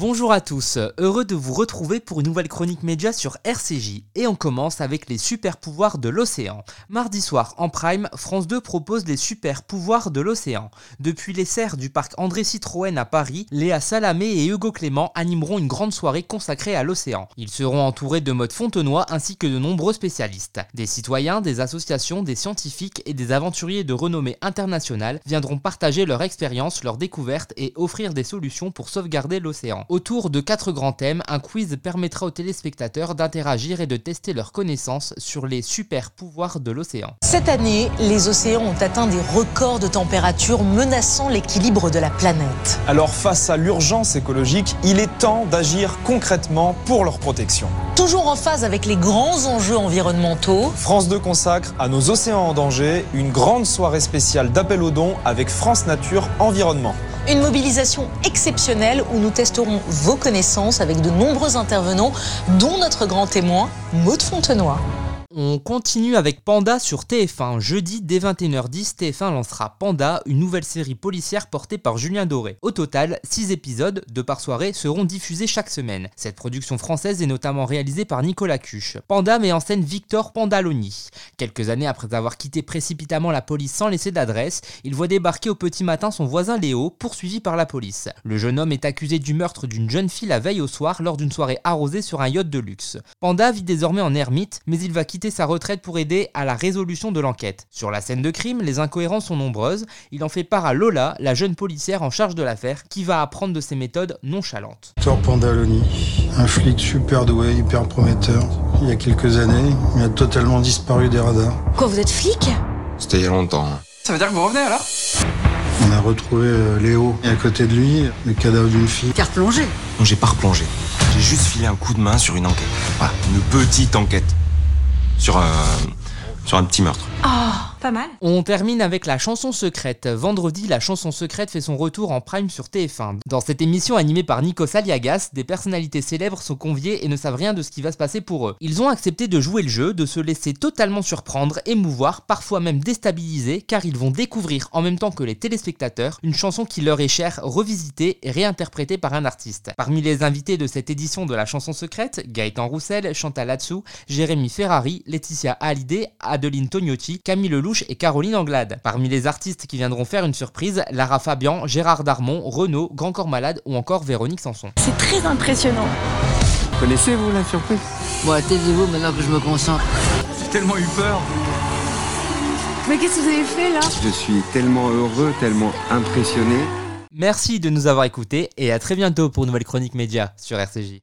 Bonjour à tous, heureux de vous retrouver pour une nouvelle chronique média sur RCJ. Et on commence avec les super pouvoirs de l'océan. Mardi soir, en prime, France 2 propose les super pouvoirs de l'océan. Depuis les serres du parc André Citroën à Paris, Léa Salamé et Hugo Clément animeront une grande soirée consacrée à l'océan. Ils seront entourés de modes fontenois ainsi que de nombreux spécialistes. Des citoyens, des associations, des scientifiques et des aventuriers de renommée internationale viendront partager leur expérience, leurs découvertes et offrir des solutions pour sauvegarder l'océan. Autour de quatre grands thèmes, un quiz permettra aux téléspectateurs d'interagir et de tester leurs connaissances sur les super pouvoirs de l'océan. Cette année, les océans ont atteint des records de température menaçant l'équilibre de la planète. Alors face à l'urgence écologique, il est temps d'agir concrètement pour leur protection. Toujours en phase avec les grands enjeux environnementaux, France 2 consacre à nos océans en danger une grande soirée spéciale d'appel aux dons avec France Nature Environnement. Une mobilisation exceptionnelle où nous testerons vos connaissances avec de nombreux intervenants, dont notre grand témoin, Maud Fontenoy. On continue avec Panda sur TF1. Jeudi dès 21h10, TF1 lancera Panda, une nouvelle série policière portée par Julien Doré. Au total, 6 épisodes, de par soirée, seront diffusés chaque semaine. Cette production française est notamment réalisée par Nicolas Cuche. Panda met en scène Victor Pandaloni. Quelques années après avoir quitté précipitamment la police sans laisser d'adresse, il voit débarquer au petit matin son voisin Léo, poursuivi par la police. Le jeune homme est accusé du meurtre d'une jeune fille la veille au soir lors d'une soirée arrosée sur un yacht de luxe. Panda vit désormais en ermite, mais il va quitter sa retraite pour aider à la résolution de l'enquête. Sur la scène de crime, les incohérences sont nombreuses. Il en fait part à Lola, la jeune policière en charge de l'affaire, qui va apprendre de ses méthodes nonchalantes. Thor Pandaloni, un flic super doué, hyper prometteur. Il y a quelques années, il a totalement disparu des radars. Quoi, vous êtes flic? C'était il y a longtemps. Ça veut dire que vous revenez alors? On a retrouvé euh, Léo et à côté de lui, le cadavre d'une fille. Carte plongée. Non, j'ai pas replongé. J'ai juste filé un coup de main sur une enquête. Voilà, une petite enquête. Sur un, petit meurtre. Pas mal. On termine avec la chanson secrète. Vendredi, la chanson secrète fait son retour en prime sur TF1. Dans cette émission animée par Nikos Aliagas, des personnalités célèbres sont conviées et ne savent rien de ce qui va se passer pour eux. Ils ont accepté de jouer le jeu, de se laisser totalement surprendre, émouvoir, parfois même déstabiliser, car ils vont découvrir en même temps que les téléspectateurs une chanson qui leur est chère, revisitée et réinterprétée par un artiste. Parmi les invités de cette édition de la chanson secrète, Gaëtan Roussel, Chantal Latsou, Jérémy Ferrari, Laetitia Hallyday, Adeline Tognotti, Camille Lelouch et Caroline Anglade. Parmi les artistes qui viendront faire une surprise, Lara Fabian, Gérard Darmon, Renaud, Grand Corps Malade ou encore Véronique Sanson. C'est très impressionnant. Connaissez-vous la surprise? Bon, taisez-vous maintenant que je me concentre. J'ai tellement eu peur. Mais qu'est-ce que vous avez fait là? Je suis tellement heureux, tellement impressionné. Merci de nous avoir écoutés et à très bientôt pour une nouvelle chronique média sur RCJ.